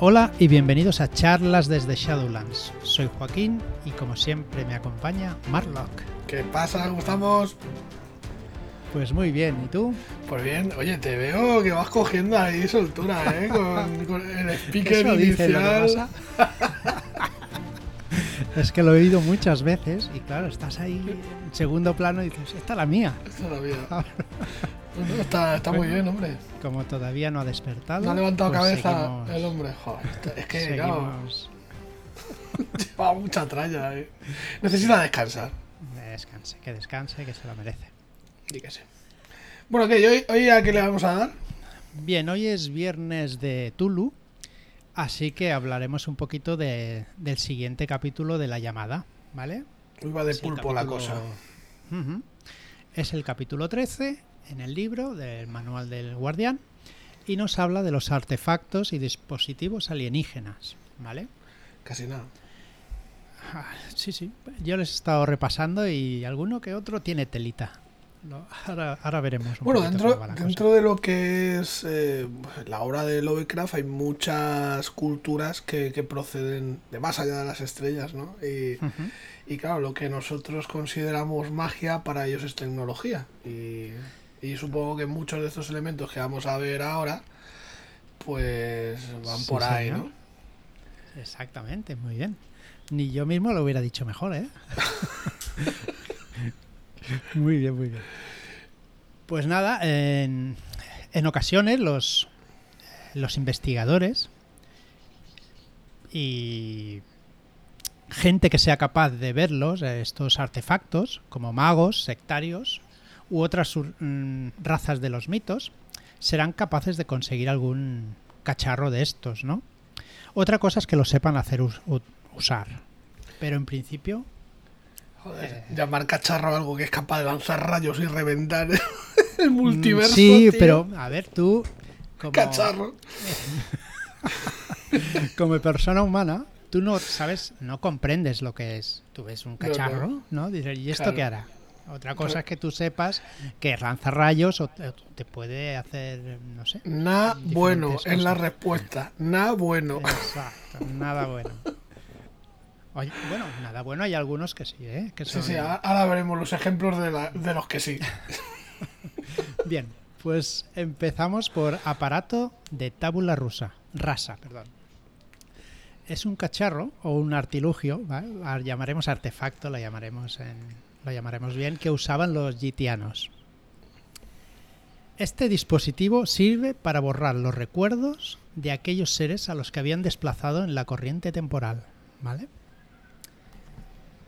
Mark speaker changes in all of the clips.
Speaker 1: Hola y bienvenidos a charlas desde Shadowlands. Soy Joaquín y como siempre me acompaña Marlock.
Speaker 2: ¿Qué pasa? ¿Cómo estamos?
Speaker 1: Pues muy bien, ¿y tú?
Speaker 2: Pues bien, oye, te veo que vas cogiendo ahí soltura, ¿eh? Con, con el speaker
Speaker 1: Eso dice lo que
Speaker 2: inicial.
Speaker 1: Es que lo he oído muchas veces y claro, estás ahí en segundo plano y dices, esta es la mía.
Speaker 2: Esta es la vida. No, está, está muy bien, hombre.
Speaker 1: Como todavía no ha despertado.
Speaker 2: No ha levantado
Speaker 1: pues
Speaker 2: cabeza
Speaker 1: seguimos-
Speaker 2: el hombre. Joder, es que, claro,
Speaker 1: seguimos-
Speaker 2: lleva mucha tralla, ¿eh? Necesita descansar.
Speaker 1: Descanse, que descanse, que se lo merece.
Speaker 2: Sí. Bueno, ¿qué? ¿Y hoy, hoy a qué le vamos a dar?
Speaker 1: Bien, hoy es viernes de Tulu, así que hablaremos un poquito de- del siguiente capítulo de la llamada, ¿vale?
Speaker 2: Hoy va de
Speaker 1: Es
Speaker 2: pulpo la cosa.
Speaker 1: Es el capítulo 13 en el libro del manual del guardián y nos habla de los artefactos y dispositivos alienígenas, ¿vale?
Speaker 2: Casi nada.
Speaker 1: Ah, Sí, sí, yo les he estado repasando y alguno que otro tiene telita. Ahora, ahora veremos. un
Speaker 2: Bueno, dentro,
Speaker 1: cosa.
Speaker 2: de lo que es eh, la obra de Lovecraft hay muchas culturas que, que proceden de más allá de las estrellas, ¿no? Y, y claro, lo que nosotros consideramos magia para ellos es tecnología. Y, y supongo que muchos de estos elementos que vamos a ver ahora, pues van
Speaker 1: Sí,
Speaker 2: por ahí,
Speaker 1: señor.
Speaker 2: ¿no?
Speaker 1: Exactamente, muy bien. Ni yo mismo lo hubiera dicho mejor, ¿eh? muy bien, muy bien. Pues nada, en, en ocasiones los, los investigadores y gente que sea capaz de verlos, eh, estos artefactos, como magos, sectarios u otras mm, razas de los mitos, serán capaces de conseguir algún cacharro de estos, ¿no? Otra cosa es que lo sepan hacer us- usar. Pero en principio,
Speaker 2: Joder,
Speaker 1: Eh.
Speaker 2: llamar cacharro a algo que es capaz de lanzar rayos y reventar el multiverso.
Speaker 1: mm, sí,
Speaker 2: tío.
Speaker 1: pero a ver, tú como,
Speaker 2: Cacharro.
Speaker 1: como persona humana, tú no sabes, no comprendes lo que es. Tú ves un cacharro, ¿no? Dices, ¿y esto
Speaker 2: Claro.
Speaker 1: qué hará? Otra cosa es que tú sepas que lanza rayos o te, puede hacer, no sé.
Speaker 2: Nada bueno es la respuesta. Nada bueno.
Speaker 1: Exacto, nada bueno. Oye, bueno, nada bueno, hay algunos que sí, ¿eh? Que
Speaker 2: Sí,
Speaker 1: son-
Speaker 2: sí, ahora veremos los ejemplos de, la- de los que sí.
Speaker 1: Bien, pues empezamos por aparato de tábula rusa, rasa, perdón. Es un cacharro o un artilugio, ¿vale? La llamaremos artefacto, la llamaremos en, lo llamaremos bien, que usaban los gitianos. Este dispositivo sirve para borrar los recuerdos de aquellos seres a los que habían desplazado en la corriente temporal, ¿vale?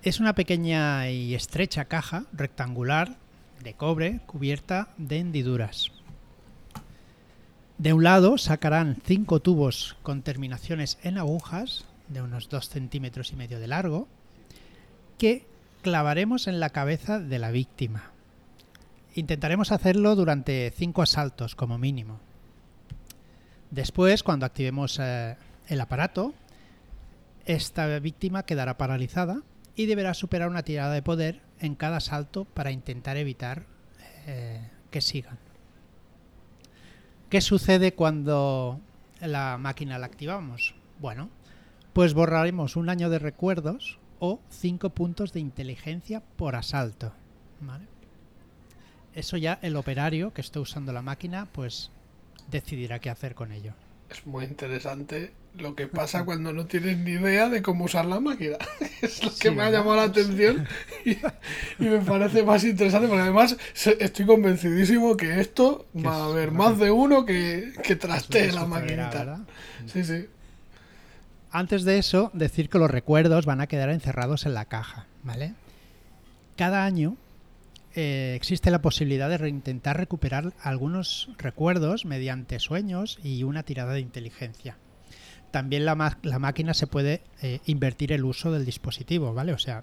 Speaker 1: Es una pequeña y estrecha caja rectangular de cobre cubierta de hendiduras. De un lado sacarán cinco tubos con terminaciones en agujas de unos 2 centímetros y medio de largo que clavaremos en la cabeza de la víctima. Intentaremos hacerlo durante cinco asaltos como mínimo. Después, cuando activemos eh, el aparato, esta víctima quedará paralizada y deberá superar una tirada de poder en cada salto para intentar evitar eh, que sigan. ¿Qué sucede cuando la máquina la activamos? Bueno, pues borraremos un año de recuerdos o 5 puntos de inteligencia por asalto. ¿vale? Eso ya el operario que esté usando la máquina pues decidirá qué hacer con ello.
Speaker 2: Es muy interesante lo que pasa cuando no tienes ni idea de cómo usar la máquina. Es lo que
Speaker 1: Sí,
Speaker 2: me ha llamado la atención y, y me parece más interesante porque además estoy convencidísimo que esto va a haber más de uno que, que trastee la maquinita. Sí, sí.
Speaker 1: Antes de eso, decir que los recuerdos van a quedar encerrados en la caja, ¿vale? Cada año eh, existe la posibilidad de reintentar recuperar algunos recuerdos mediante sueños y una tirada de inteligencia. También la, máquina se puede eh, invertir el uso del dispositivo, ¿vale? O sea,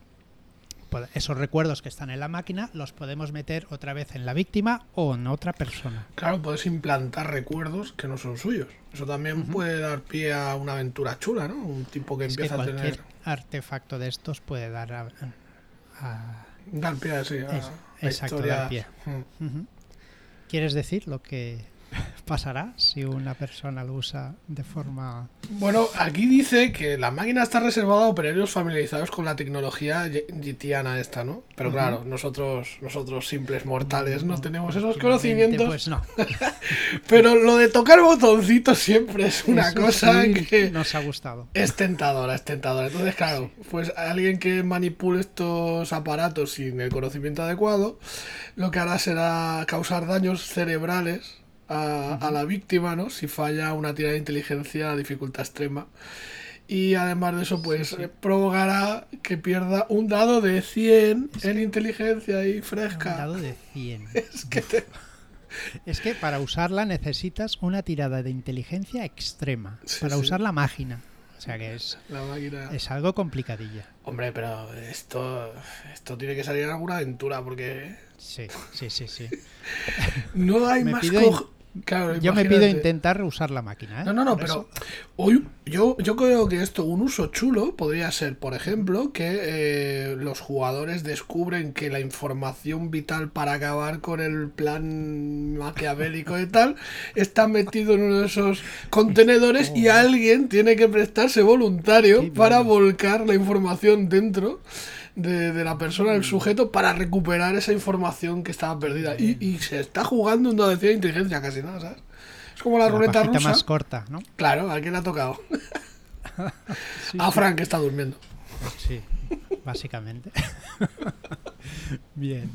Speaker 1: esos recuerdos que están en la máquina los podemos meter otra vez en la víctima o en otra persona.
Speaker 2: Claro, puedes implantar recuerdos que no son suyos. Eso también puede dar pie a una aventura chula, ¿no? Un tipo que
Speaker 1: Es que
Speaker 2: empieza a tener...
Speaker 1: artefacto de estos puede dar a- a,
Speaker 2: Dar pie a, sí, a
Speaker 1: Es- exacto, dar pie.
Speaker 2: Mm.
Speaker 1: ¿Quieres decir lo que pasará si una persona lo usa de forma...
Speaker 2: Bueno, aquí dice que la máquina está reservada a operarios familiarizados con la tecnología gitiana esta, ¿no? Pero claro, nosotros, nosotros simples mortales no tenemos esos conocimientos.
Speaker 1: Pues no.
Speaker 2: Pero lo de tocar botoncitos siempre es una cosa que
Speaker 1: nos ha gustado.
Speaker 2: Es tentadora, es tentadora. Entonces, claro, pues alguien que manipule estos aparatos sin el conocimiento adecuado, lo que hará será causar daños cerebrales a, la víctima, ¿no? Si falla una tirada de inteligencia dificultad extrema. Y además de eso, pues provocará que pierda un dado de 100 en inteligencia y fresca.
Speaker 1: Un dado de 100.
Speaker 2: es que
Speaker 1: Es que para usarla necesitas una tirada de inteligencia extrema. para usar la máquina. O sea que es, es algo complicadilla.
Speaker 2: Hombre, pero esto, esto tiene que salir en alguna aventura porque...
Speaker 1: Sí, sí, sí, sí.
Speaker 2: no hay más...
Speaker 1: yo me pido intentar usar la máquina. ¿eh?
Speaker 2: No, no, no, pero hoy, yo, yo creo que esto, un uso chulo podría ser, por ejemplo, que eh, los jugadores descubren que la información vital para acabar con el plan maquiavélico y tal está metido en uno de esos contenedores y oh. alguien tiene que prestarse voluntario para volcar la información dentro de, la persona, del sujeto, para recuperar esa información que estaba perdida. Y, se está jugando un dado de inteligencia casi nada, ¿sabes? Es como la, ruleta rusa.
Speaker 1: más corta, ¿no?
Speaker 2: Claro, ¿a quién le ha tocado? a Frank, que está durmiendo.
Speaker 1: Sí, básicamente. Bien.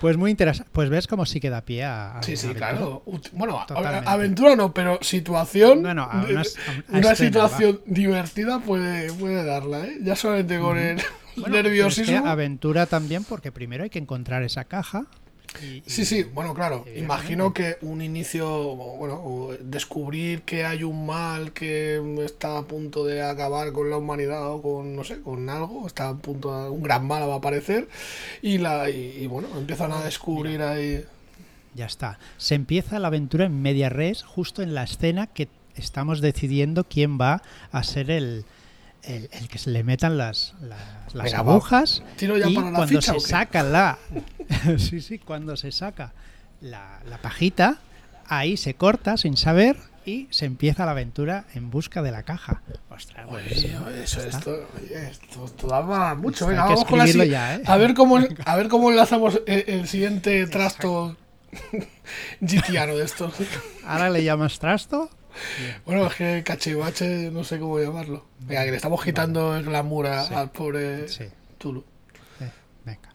Speaker 1: Pues muy interesante. Pues ves cómo sí queda pie a.
Speaker 2: sí, sí, claro. Bueno, aventura no, pero situación. Bueno, una, situación divertida puede, puede darla, ¿eh? Ya solamente con el nerviosismo.
Speaker 1: aventura también, porque primero hay que encontrar esa caja.
Speaker 2: sí, sí, bueno, claro. Imagino que un inicio, bueno, descubrir que hay un mal que está a punto de acabar con la humanidad o con, no sé, con algo, está a punto de, un gran mal va a aparecer y, la, y, bueno, empiezan a descubrir ahí.
Speaker 1: Ya está. Se empieza la aventura en media res, justo en la escena que estamos decidiendo quién va a ser el, el, que se le metan las, las, agujas y cuando se saca la sí sí cuando se saca la, pajita ahí se corta sin saber y se empieza la aventura en busca de la caja. Ostras,
Speaker 2: eso, esto, esto, daba mucho. Venga, vamos con la ya, ¿eh? A ver cómo, a ver cómo enlazamos el, siguiente trasto gitiano de esto.
Speaker 1: Ahora le llamas trasto
Speaker 2: bueno, es que cachivache, no sé cómo llamarlo. Venga, que le estamos quitando el glamour al pobre Tulu.
Speaker 1: Eh, venga.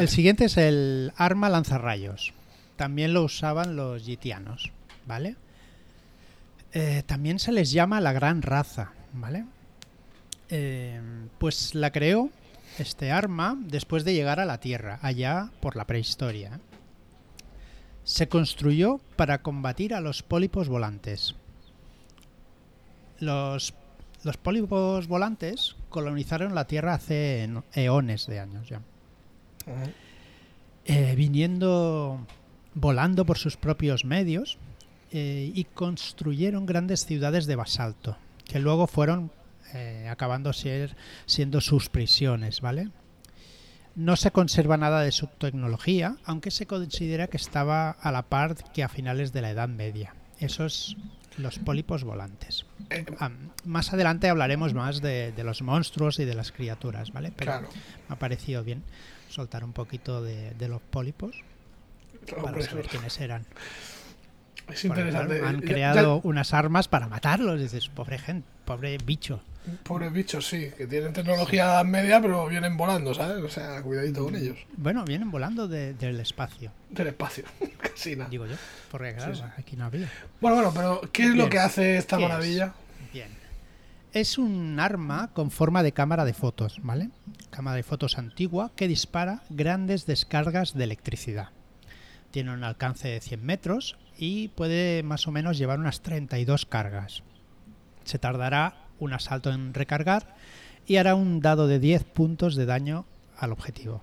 Speaker 1: El siguiente es el arma lanzarrayos. También lo usaban los gitianos, ¿vale? Eh, también se les llama la gran raza, ¿vale? Eh, pues la creó este arma después de llegar a la Tierra, allá por la prehistoria. Se construyó para combatir a los pólipos volantes. Los, pólipos volantes colonizaron la Tierra hace eones de años ya. Eh, viniendo, volando por sus propios medios eh, y construyeron grandes ciudades de basalto, que luego fueron eh, acabando ser, siendo sus prisiones, ¿vale? No se conserva nada de su tecnología, aunque se considera que estaba a la par que a finales de la Edad Media. Esos los pólipos volantes. Eh, más adelante hablaremos más de, los monstruos y de las criaturas, ¿vale? Pero me ha parecido bien soltar un poquito de, los pólipos para saber quiénes eran.
Speaker 2: Es interesante.
Speaker 1: han creado unas armas para matarlos. Dices, pobre gente, pobre bicho.
Speaker 2: Pobres bichos, sí, que tienen tecnología media, pero vienen volando, ¿sabes? O sea, cuidadito con ellos.
Speaker 1: Bueno, vienen volando del espacio.
Speaker 2: Del espacio, casi nada.
Speaker 1: Digo yo, porque claro, aquí no había.
Speaker 2: Bueno, bueno, pero ¿qué es lo que hace esta maravilla?
Speaker 1: Bien. Es un arma con forma de cámara de fotos, ¿vale? Cámara de fotos antigua que dispara grandes descargas de electricidad. Tiene un alcance de 100 metros y puede más o menos llevar unas 32 cargas. Se tardará un asalto en recargar y hará un dado de 10 puntos de daño al objetivo.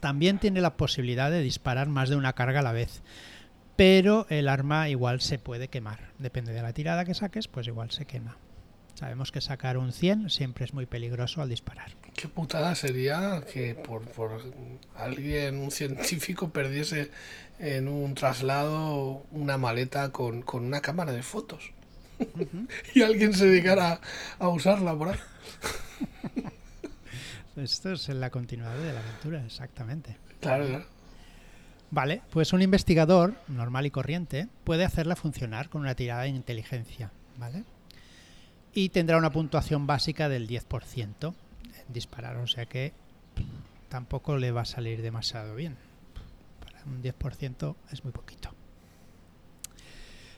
Speaker 1: También tiene la posibilidad de disparar más de una carga a la vez, pero el arma igual se puede quemar. Depende de la tirada que saques, pues igual se quema. Sabemos que sacar un 100 siempre es muy peligroso al disparar.
Speaker 2: Qué putada sería que por, por alguien, un científico, perdiese en un traslado una maleta con, con una cámara de fotos. y alguien se dedicara a usarla por ahí.
Speaker 1: Esto es la continuidad de la aventura, exactamente.
Speaker 2: Claro, claro.
Speaker 1: Vale, pues un investigador normal y corriente puede hacerla funcionar con una tirada de inteligencia, ¿vale? Y tendrá una puntuación básica del 10% en disparar, o sea que tampoco le va a salir demasiado bien. Para un 10% es muy poquito.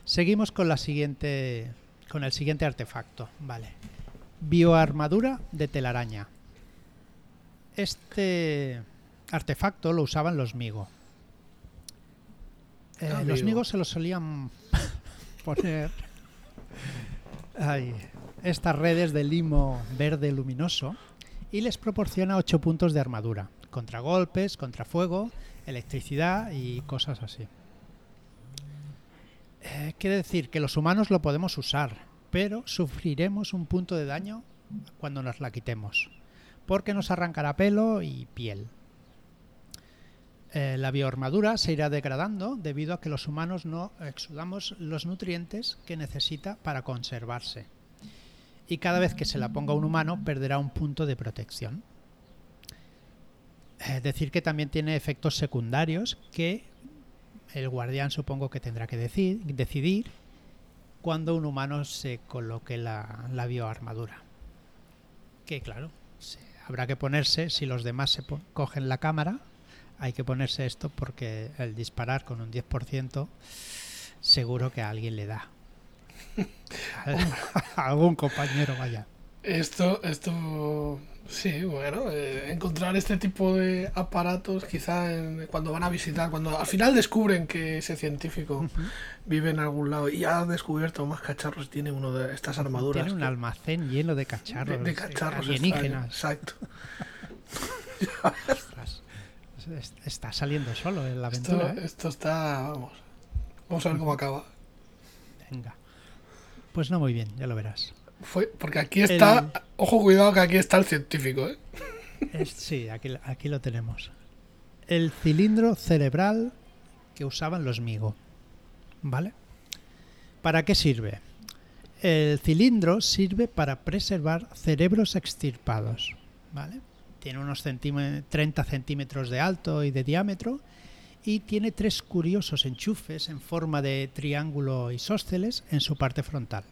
Speaker 1: Seguimos con la siguiente con el siguiente artefacto, vale. Bioarmadura de telaraña. Este artefacto lo usaban los Migo. Eh,
Speaker 2: Ah,
Speaker 1: los
Speaker 2: Migo.
Speaker 1: Se los solían poner ay, estas redes de limo verde luminoso y les proporciona 8 puntos de armadura contra golpes, contra fuego, electricidad y cosas así. Eh, quiere decir que los humanos lo podemos usar, pero sufriremos un punto de daño cuando nos la quitemos, porque nos arrancará pelo y piel. Eh, la bioarmadura se irá degradando debido a que los humanos no exudamos los nutrientes que necesita para conservarse. Y cada vez que se la ponga un humano perderá un punto de protección. Es decir que también tiene efectos secundarios que el guardián supongo que tendrá que decir- decidir cuando un humano se coloque la, la bioarmadura. Que claro, se- habrá que ponerse, si los demás se cogen la cámara, hay que ponerse esto porque el disparar con un 10% seguro que a alguien le da. a algún compañero, vaya.
Speaker 2: Esto, esto, sí, bueno, eh, encontrar este tipo de aparatos quizá en- cuando van a visitar, cuando al final descubren que ese científico vive en algún lado y ha descubierto más cachorros y tiene uno de estas armaduras.
Speaker 1: Tiene un
Speaker 2: que-
Speaker 1: almacén lleno de
Speaker 2: de,
Speaker 1: cacharros,
Speaker 2: de
Speaker 1: eh,
Speaker 2: cacharros
Speaker 1: alienígenas.
Speaker 2: extraños, Exacto.
Speaker 1: Ostras, es- Está saliendo solo en la
Speaker 2: Esto,
Speaker 1: aventura. ¿eh?
Speaker 2: esto está, vamos, vamos a ver cómo acaba.
Speaker 1: Venga. Pues no muy bien, ya lo verás.
Speaker 2: Fue, porque aquí está,
Speaker 1: El-
Speaker 2: ojo cuidado que aquí está el científico, ¿eh?
Speaker 1: Es- sí, aquí, aquí lo tenemos. El cilindro cerebral que usaban los Migo. ¿Vale? ¿Para qué sirve? El cilindro sirve para preservar cerebros extirpados. ¿Vale? Tiene unos centíme- 30 centímetros de alto y de diámetro y tiene tres curiosos enchufes en forma de triángulo isósceles en su parte frontal.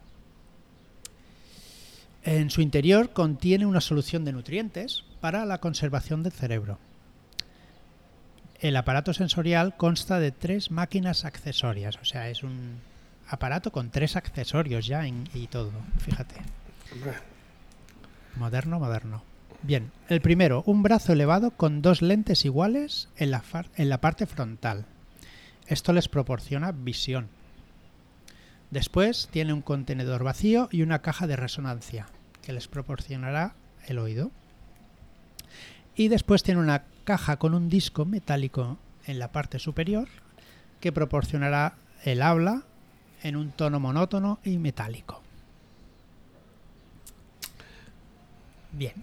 Speaker 1: En su interior contiene una solución de nutrientes para la conservación del cerebro. El aparato sensorial consta de tres máquinas accesorias, o sea, es un aparato con tres accesorios ya en- y todo, fíjate. Moderno, moderno. Bien, el primero, un brazo elevado con dos lentes iguales en la, far- en la parte frontal. Esto les proporciona visión. Después tiene un contenedor vacío y una caja de resonancia que les proporcionará el oído. Y después tiene una caja con un disco metálico en la parte superior que proporcionará el habla en un tono monótono y metálico. Bien,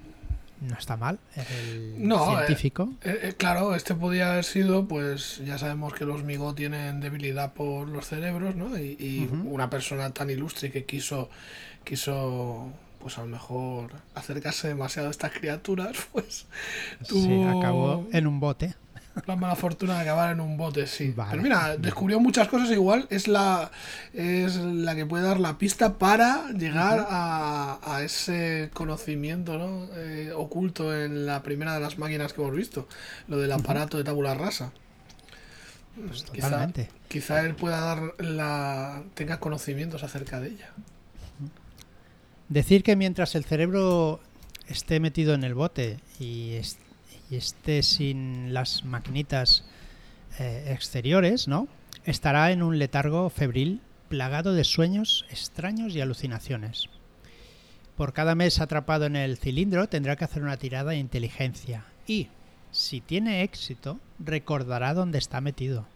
Speaker 1: no está mal. El
Speaker 2: No, eh,
Speaker 1: científico.
Speaker 2: Eh, eh, claro, este podía haber sido, pues ya sabemos que los Migo tienen debilidad por los cerebros, ¿no? Y, y una persona tan ilustre que quiso, quiso, pues a lo mejor acercarse demasiado a estas criaturas, pues
Speaker 1: Sí,
Speaker 2: tuvo
Speaker 1: acabó en un bote.
Speaker 2: la mala fortuna de acabar en un bote, sí.
Speaker 1: Vale.
Speaker 2: Pero mira, descubrió muchas cosas igual, es la, es la que puede dar la pista para llegar a, a ese conocimiento ¿no? Eh, oculto en la primera de las máquinas que hemos visto, lo del aparato de tabula rasa.
Speaker 1: Pues
Speaker 2: Quizá,
Speaker 1: totalmente.
Speaker 2: quizá él pueda dar la tenga conocimientos acerca de ella.
Speaker 1: Decir que mientras el cerebro esté metido en el bote y, es- y esté sin las maquinitas eh, exteriores, ¿no? Estará en un letargo febril plagado de sueños extraños y alucinaciones. Por cada mes atrapado en el cilindro tendrá que hacer una tirada de inteligencia y, si tiene éxito, recordará dónde está metido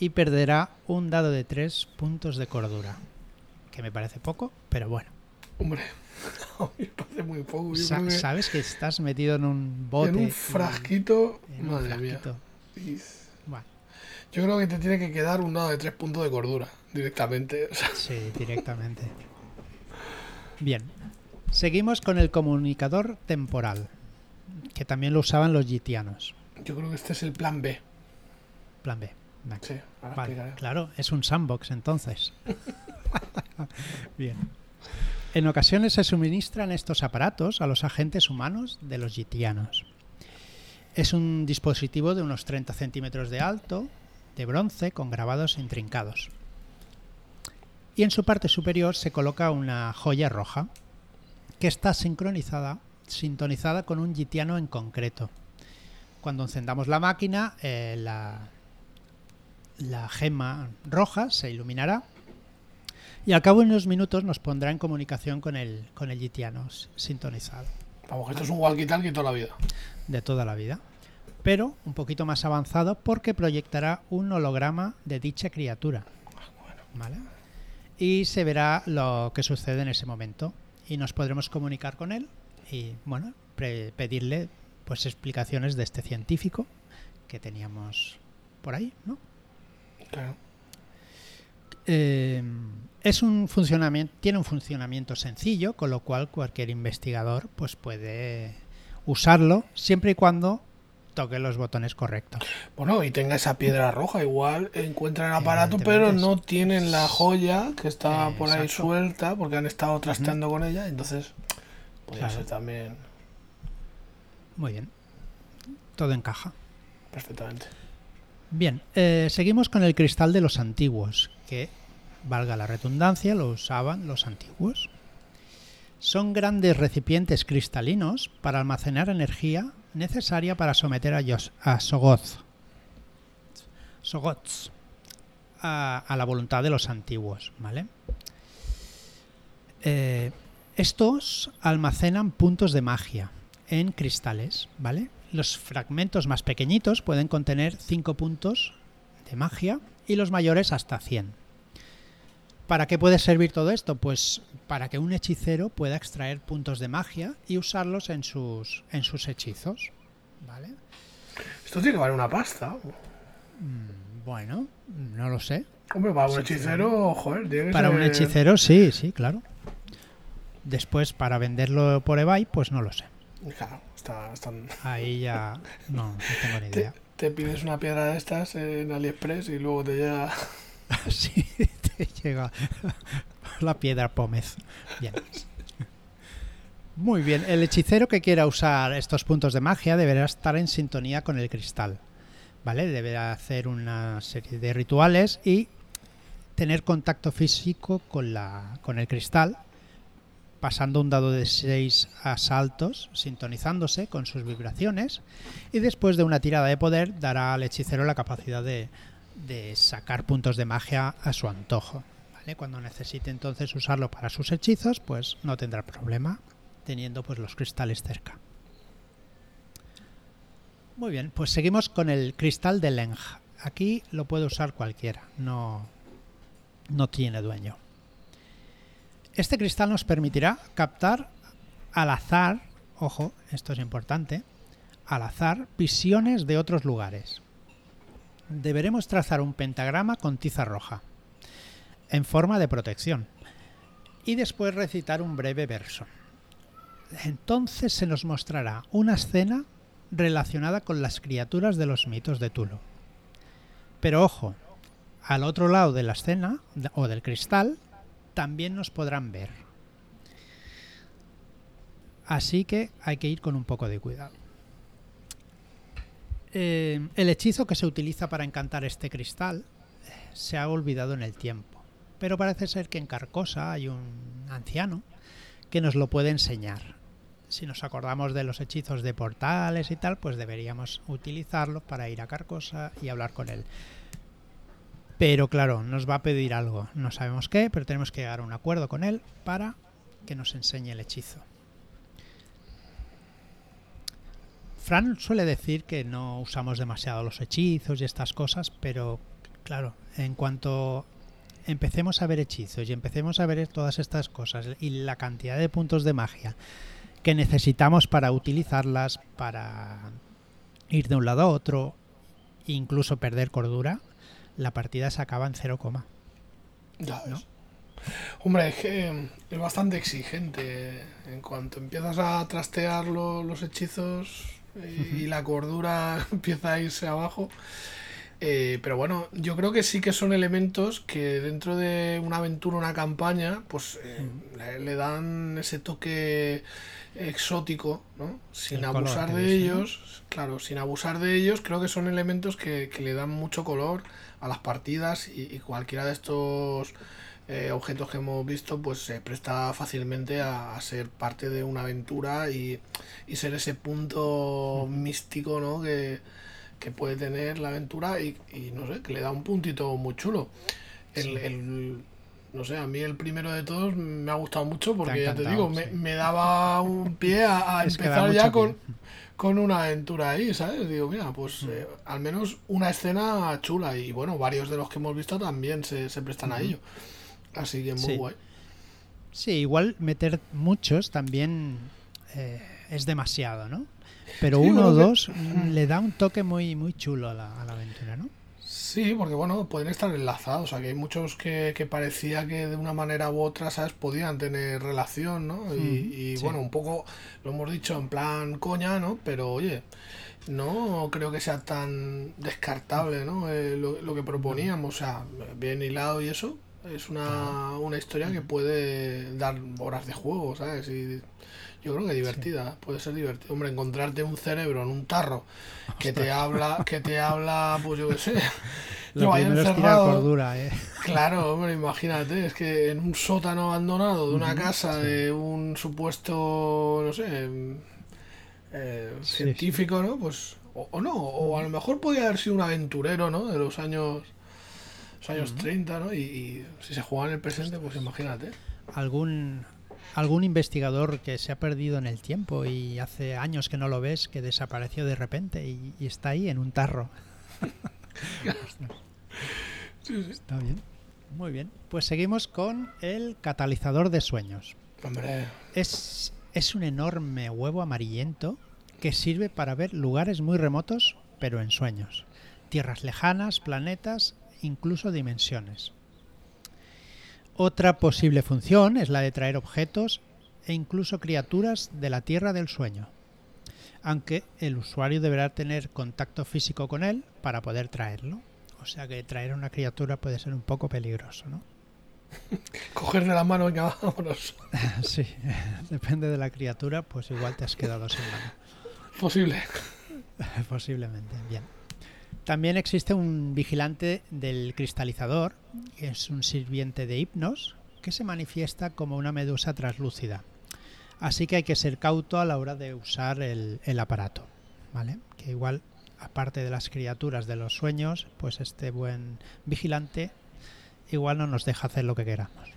Speaker 1: y perderá un dado de tres puntos de cordura, que me parece poco, pero bueno.
Speaker 2: Hombre, me parece muy poco.
Speaker 1: Sa-
Speaker 2: que
Speaker 1: Sabes que estás metido en un bote.
Speaker 2: en un frasquito.
Speaker 1: en un
Speaker 2: madre mía.
Speaker 1: frasquito.
Speaker 2: Y-
Speaker 1: Bueno,
Speaker 2: Yo creo que te tiene que quedar un dado de tres puntos de cordura directamente. O sea,
Speaker 1: sí, directamente. Bien. Seguimos con el comunicador temporal, que también lo usaban los gitianos.
Speaker 2: yo creo que este es el plan B.
Speaker 1: Plan B.
Speaker 2: Sí,
Speaker 1: Vale, claro, es un sandbox entonces. Bien. En ocasiones se suministran estos aparatos a los agentes humanos de los gitianos. Es un dispositivo de unos 30 centímetros de alto, de bronce, con grabados intrincados. Y en su parte superior se coloca una joya roja, que está sincronizada, sintonizada con un gitiano en concreto. Cuando encendamos la máquina, eh, la, la gema roja se iluminará y al cabo de unos minutos nos pondrá en comunicación con el, con el gitiano sintonizado
Speaker 2: Vamos, que esto es un walkie-talkie toda la vida.
Speaker 1: de toda la vida. Pero un poquito más avanzado porque proyectará un holograma de dicha criatura. ¿Vale? Y se verá lo que sucede en ese momento. Y nos podremos comunicar con él y, bueno, pedirle pues explicaciones de este científico que teníamos por ahí, ¿no?
Speaker 2: Claro.
Speaker 1: Eh, es un funcionamiento, tiene un funcionamiento sencillo, con lo cual cualquier investigador pues puede usarlo siempre y cuando toque los botones correctos.
Speaker 2: Bueno, y tenga esa piedra roja. Igual encuentran el aparato, pero no tienen la joya que está
Speaker 1: Eh,
Speaker 2: por ahí
Speaker 1: exacto.
Speaker 2: suelta porque han estado trasteando con ella. Entonces,
Speaker 1: Claro.
Speaker 2: ser también
Speaker 1: Muy bien. Todo encaja.
Speaker 2: perfectamente.
Speaker 1: Bien, eh, seguimos con el cristal de los antiguos, que, valga la redundancia, lo usaban los antiguos. Son grandes recipientes cristalinos para almacenar energía necesaria para someter a, Yos- a Sogoth, Sogots a, a la voluntad de los antiguos, ¿vale? Eh, estos almacenan puntos de magia en cristales, ¿vale? Los fragmentos más pequeñitos pueden contener 5 puntos de magia y los mayores hasta 100. ¿Para qué puede servir todo esto? Pues para que un hechicero pueda extraer puntos de magia y usarlos en sus, en sus hechizos. ¿Vale?
Speaker 2: Esto tiene que valer una pasta.
Speaker 1: Mm, Bueno, no lo sé.
Speaker 2: Hombre, para un hechicero, joder, tiene que
Speaker 1: Para un hechicero sí, sí, claro. Después para venderlo por eBay, pues no lo sé.
Speaker 2: Claro, está, están-
Speaker 1: Ahí ya no, no tengo ni idea.
Speaker 2: Te pides una piedra de estas en AliExpress y luego te llega.
Speaker 1: Sí, te llega la piedra pómez. Bien. Muy bien, el hechicero que quiera usar estos puntos de magia deberá estar en sintonía con el cristal. ¿Vale? Deberá hacer una serie de rituales y tener contacto físico con, la, con el cristal, pasando un dado de 6 asaltos, sintonizándose con sus vibraciones, y después de una tirada de poder dará al hechicero la capacidad de, de sacar puntos de magia a su antojo. ¿vale? Cuando necesite entonces usarlo para sus hechizos, pues no tendrá problema teniendo pues los cristales cerca. Muy bien, pues seguimos con el cristal de Leng. Aquí lo puede usar cualquiera, no, no tiene dueño. Este cristal nos permitirá captar al azar, ojo, esto es importante, al azar visiones de otros lugares. Deberemos trazar un pentagrama con tiza roja, en forma de protección, y después recitar un breve verso. Entonces se nos mostrará una escena relacionada con las criaturas de los mitos de Tulo. Pero ojo, al otro lado de la escena o del cristal también nos podrán ver. Así que hay que ir con un poco de cuidado. Eh, el hechizo que se utiliza para encantar este cristal eh, se ha olvidado en el tiempo, pero parece ser que en Carcosa hay un anciano que nos lo puede enseñar. Si nos acordamos de los hechizos de portales y tal, pues deberíamos utilizarlo para ir a Carcosa y hablar con él. Pero claro, nos va a pedir algo, no sabemos qué, pero tenemos que llegar a un acuerdo con él para que nos enseñe el hechizo. Fran suele decir que no usamos demasiado los hechizos y estas cosas, pero claro, en cuanto empecemos a ver hechizos y empecemos a ver todas estas cosas y la cantidad de puntos de magia que necesitamos para utilizarlas, para ir de un lado a otro, incluso perder cordura, la partida se acaba en 0,
Speaker 2: ya. Hombre, es que es bastante exigente. En cuanto empiezas a trastear los hechizos y, la cordura empieza a irse abajo. Eh, pero bueno, yo creo que sí que son elementos que dentro de una aventura, una campaña, pues eh, le, dan ese toque exótico, ¿no? Sin abusar de ellos, claro, sin abusar de ellos, creo que son elementos que, le dan mucho color a las partidas y cualquiera de estos eh, objetos que hemos visto, pues se presta fácilmente a, ser parte de una aventura y, ser ese punto místico ¿no? que, puede tener la aventura y, no sé, que le da un puntito muy chulo. El, no sé, a mí el primero de todos me ha gustado mucho porque ya te digo, me, daba un pie a, empezar ya con, con una aventura ahí, ¿sabes? Digo, mira, pues eh, al menos una escena chula y bueno, varios de los que hemos visto también se, prestan a ello. Así que muy
Speaker 1: sí.
Speaker 2: guay.
Speaker 1: Sí, igual meter muchos también eh, es demasiado, ¿no? Pero uno o dos le da un toque muy, muy chulo a la, aventura, ¿no?
Speaker 2: Sí, porque bueno, pueden estar enlazados. O sea, que hay muchos que, parecía que de una manera u otra, ¿sabes? Podían tener relación, ¿no? Y, bueno, un poco lo hemos dicho en plan coña, ¿no? Pero oye, no creo que sea tan descartable, ¿no? Eh, lo, lo, que proponíamos, o sea, bien hilado y eso, es una, una historia que puede dar horas de juego, ¿sabes? Y yo creo que divertida, puede ser divertido. Hombre, encontrarte un cerebro en un tarro que te habla, que te habla, pues yo qué sé.
Speaker 1: Lo encerrado. cordura, ¿eh?
Speaker 2: Claro, hombre, imagínate, es que en un sótano abandonado de una casa de un supuesto, no sé, eh, científico, ¿no? Pues, o, o, no, o a lo mejor podía haber sido un aventurero, ¿no? De los años años 30, ¿no? Y, si se juega en el presente, pues imagínate.
Speaker 1: Algún algún investigador que se ha perdido en el tiempo y hace años que no lo ves, que desapareció de repente y, está ahí en un tarro. Está bien. Muy bien. Pues seguimos con el catalizador de sueños.
Speaker 2: Hombre.
Speaker 1: Es, es un enorme huevo amarillento que sirve para ver lugares muy remotos, pero en sueños. Tierras lejanas, planetas incluso dimensiones. Otra posible función es la de traer objetos e incluso criaturas de la Tierra del Sueño, aunque el usuario deberá tener contacto físico con él para poder traerlo. O sea que traer una criatura puede ser un poco peligroso, ¿no?
Speaker 2: Coger de la mano, venga, vámonos.
Speaker 1: sí, depende de la criatura, pues igual te has quedado sin mano.
Speaker 2: Posible.
Speaker 1: Posiblemente, bien. También existe un vigilante del cristalizador, que es un sirviente de hipnos, que se manifiesta como una medusa translúcida. Así que hay que ser cauto a la hora de usar el, aparato. ¿vale? Que igual, aparte de las criaturas de los sueños, pues este buen vigilante igual no nos deja hacer lo que queramos.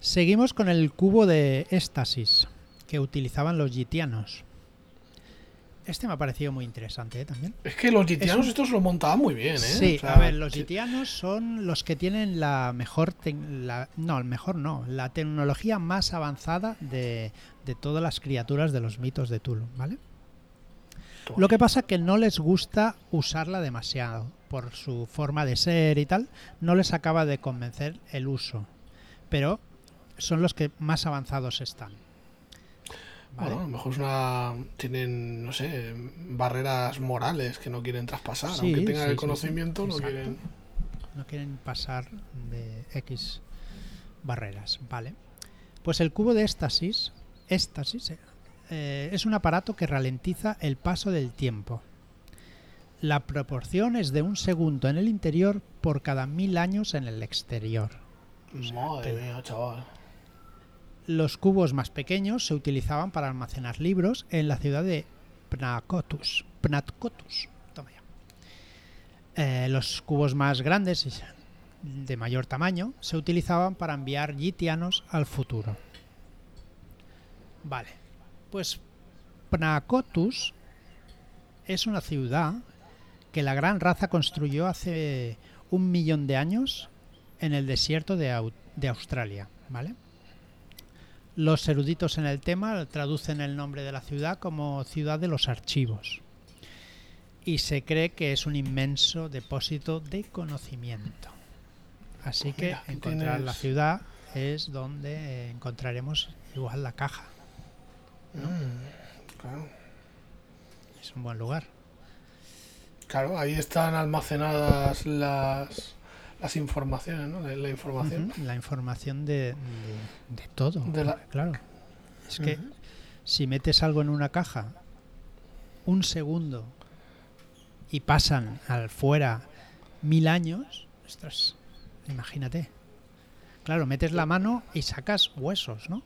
Speaker 1: Seguimos con el cubo de éxtasis que utilizaban los gitianos. Este me ha parecido muy interesante ¿eh? también.
Speaker 2: Es que los gitianos estos lo montaban muy bien, ¿eh?
Speaker 1: Sí, a ver, los gitianos son los que tienen la mejor, la, no, mejor no, la tecnología más avanzada de, todas las criaturas de los mitos de Tulu, ¿vale? Lo que pasa es que no les gusta usarla demasiado por su forma de ser y tal, no les acaba de convencer el uso, pero son los que más avanzados están.
Speaker 2: Bueno, a lo mejor una, tienen, no sé, barreras morales que no quieren traspasar. Aunque tengan el conocimiento, no quieren.
Speaker 1: No quieren pasar de X barreras, ¿vale? Pues el cubo de éxtasis, éxtasis eh, es un aparato que ralentiza el paso del tiempo. La proporción es de un segundo en el interior por cada mil años en el exterior.
Speaker 2: Madre mía, chaval.
Speaker 1: Los cubos más pequeños se utilizaban para almacenar libros en la ciudad de Pnakotus. Pnatkotus. Eh, los cubos más grandes de mayor tamaño se utilizaban para enviar gitianos al futuro. Vale, pues Pnakotus es una ciudad que la gran raza construyó hace un millón de años en el desierto de, de Australia, ¿vale? Los eruditos en el tema traducen el nombre de la ciudad como ciudad de los archivos y se cree que es un inmenso depósito de conocimiento. Así que
Speaker 2: Mira,
Speaker 1: encontrar la ciudad es donde eh, encontraremos igual la caja.
Speaker 2: Mm, claro.
Speaker 1: Es un buen lugar.
Speaker 2: Claro, ahí están almacenadas las, las informaciones, ¿no? La información.
Speaker 1: La información de, de- de todo.
Speaker 2: De la-
Speaker 1: porque, Claro. Es que si metes algo en una caja un segundo y pasan al fuera mil años, ostras, imagínate. Claro, metes la mano y sacas huesos, ¿no?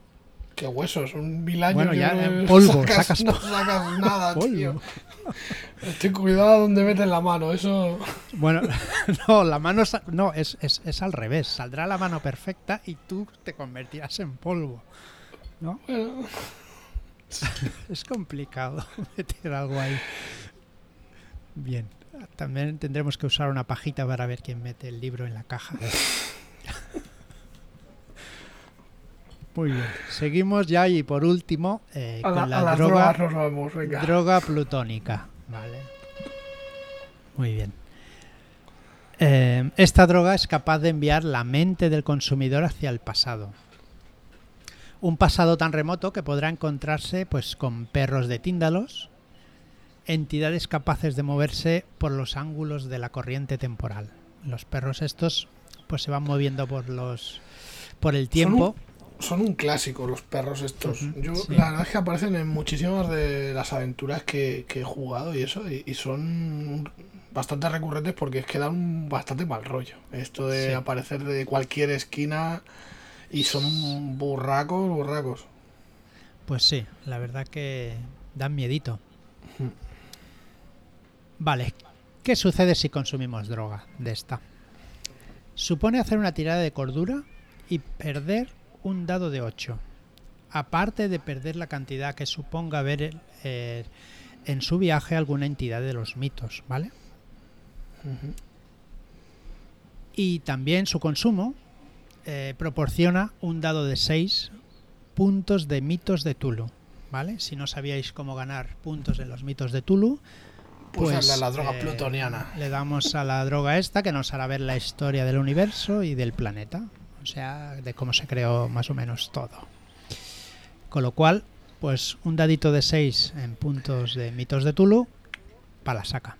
Speaker 2: Qué huesos, un mil años.
Speaker 1: Bueno, ya en polvo,
Speaker 2: sacas-
Speaker 1: sacas
Speaker 2: no sacas nada,
Speaker 1: Polvo.
Speaker 2: tío. Estoy cuidado donde metes la mano, eso.
Speaker 1: Bueno, no, la mano no, es, es, es al revés. Saldrá la mano perfecta y tú te convertirás en polvo. ¿No?
Speaker 2: Bueno,
Speaker 1: Es complicado meter algo ahí. Bien. También tendremos que usar una pajita para ver quién mete el libro en la caja. Muy bien. Seguimos ya y por último eh,
Speaker 2: la-
Speaker 1: con la, droga,
Speaker 2: nos vamos, venga.
Speaker 1: droga plutónica. Vale. Muy bien. Eh, esta droga es capaz de enviar la mente del consumidor hacia el pasado. Un pasado tan remoto que podrá encontrarse pues con perros de tíndalos, entidades capaces de moverse por los ángulos de la corriente temporal. Los perros estos pues se van moviendo por los por el tiempo.
Speaker 2: Son un clásico los perros estos. Yo,
Speaker 1: sí.
Speaker 2: la verdad es que aparecen en muchísimas de las aventuras que, que he jugado y eso, y, y son bastante recurrentes porque es que dan un bastante mal rollo. Esto de
Speaker 1: Sí.
Speaker 2: aparecer de cualquier esquina y son burracos, burracos.
Speaker 1: Pues sí, la verdad que dan miedito. Vale, ¿qué sucede si consumimos droga de esta? Supone hacer una tirada de cordura y perder un dado de 8. Aparte de perder la cantidad que suponga ver eh, en su viaje alguna entidad de los mitos, ¿vale? Y también su consumo eh, proporciona un dado de 6 puntos de mitos de Tulu. ¿Vale? Si no sabíais cómo ganar puntos en los mitos de Tulu,
Speaker 2: Pues,
Speaker 1: pues
Speaker 2: a la, la droga
Speaker 1: eh,
Speaker 2: plutoniana.
Speaker 1: Le damos a la droga esta que nos hará ver la historia del universo y del planeta. O sea, de cómo se creó más o menos todo. Con lo cual, pues un dadito de 6 en puntos de mitos de Tulu para la saca.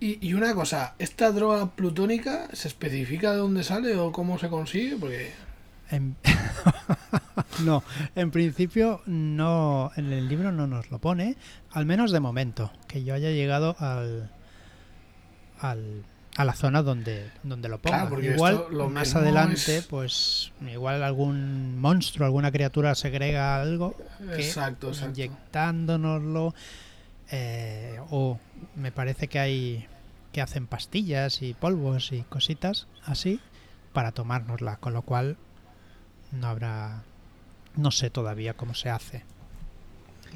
Speaker 2: Y, y una cosa, ¿esta droga plutónica se especifica de dónde sale o cómo se consigue? Porque
Speaker 1: En- no, en principio no, en el libro no nos lo pone, al menos de momento, que yo haya llegado al, al- a la zona donde, donde lo ponga.
Speaker 2: Claro,
Speaker 1: igual
Speaker 2: esto lo
Speaker 1: más adelante,
Speaker 2: es-
Speaker 1: pues igual algún monstruo, alguna criatura segrega algo que
Speaker 2: Exacto, exacto.
Speaker 1: inyectándonoslo eh, o me parece que hay que hacen pastillas y polvos y cositas así para tomárnosla, con lo cual no habrá no sé todavía cómo se hace.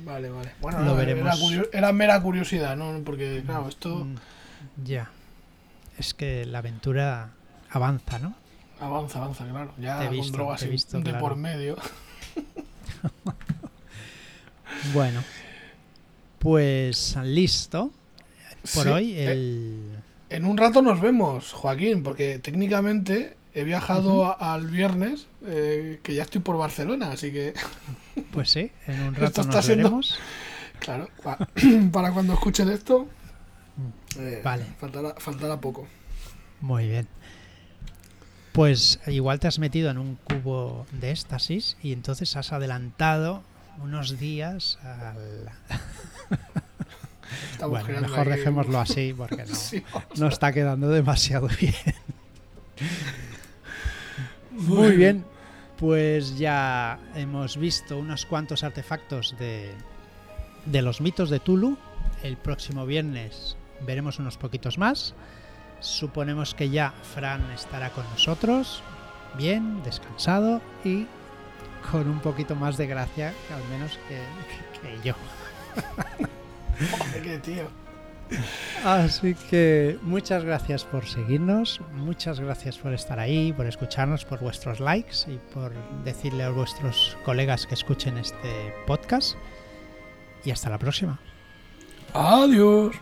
Speaker 2: Vale, vale. Bueno,
Speaker 1: Lo veremos.
Speaker 2: Era mera curiosidad, ¿no? Porque, claro, esto
Speaker 1: Mm, Ya. Es que la aventura avanza, ¿no?
Speaker 2: avanza, avanza, claro. Ya
Speaker 1: Te he
Speaker 2: con
Speaker 1: visto,
Speaker 2: drogas
Speaker 1: te he
Speaker 2: in-
Speaker 1: visto,
Speaker 2: de
Speaker 1: claro.
Speaker 2: por medio.
Speaker 1: Bueno. Pues listo. Por
Speaker 2: Sí,
Speaker 1: hoy
Speaker 2: eh,
Speaker 1: el
Speaker 2: En un rato nos vemos, Joaquín, porque técnicamente he viajado a- al viernes, eh, que ya estoy por Barcelona, así que,
Speaker 1: pues sí, en un
Speaker 2: Esto
Speaker 1: rato
Speaker 2: está
Speaker 1: nos
Speaker 2: siendo-
Speaker 1: veremos.
Speaker 2: claro, pa- para cuando escuchen esto, eh.
Speaker 1: Vale.
Speaker 2: faltará, faltará poco.
Speaker 1: Muy bien. Pues igual te has metido en un cubo de éxtasis y entonces has adelantado unos días al... Bueno, mejor dejémoslo así porque no,
Speaker 2: Sí,
Speaker 1: no está quedando demasiado bien. Muy bien, pues ya hemos visto unos cuantos artefactos de, de los mitos de Tulu. El próximo viernes veremos unos poquitos más. Suponemos que ya Fran estará con nosotros, bien, descansado y con un poquito más de gracia, al menos que, que- que yo.
Speaker 2: Joder, qué tío.
Speaker 1: Así que muchas gracias por seguirnos, muchas gracias por estar ahí, por escucharnos, por vuestros likes y por decirle a vuestros colegas que escuchen este podcast. Y hasta la próxima.
Speaker 2: Adiós.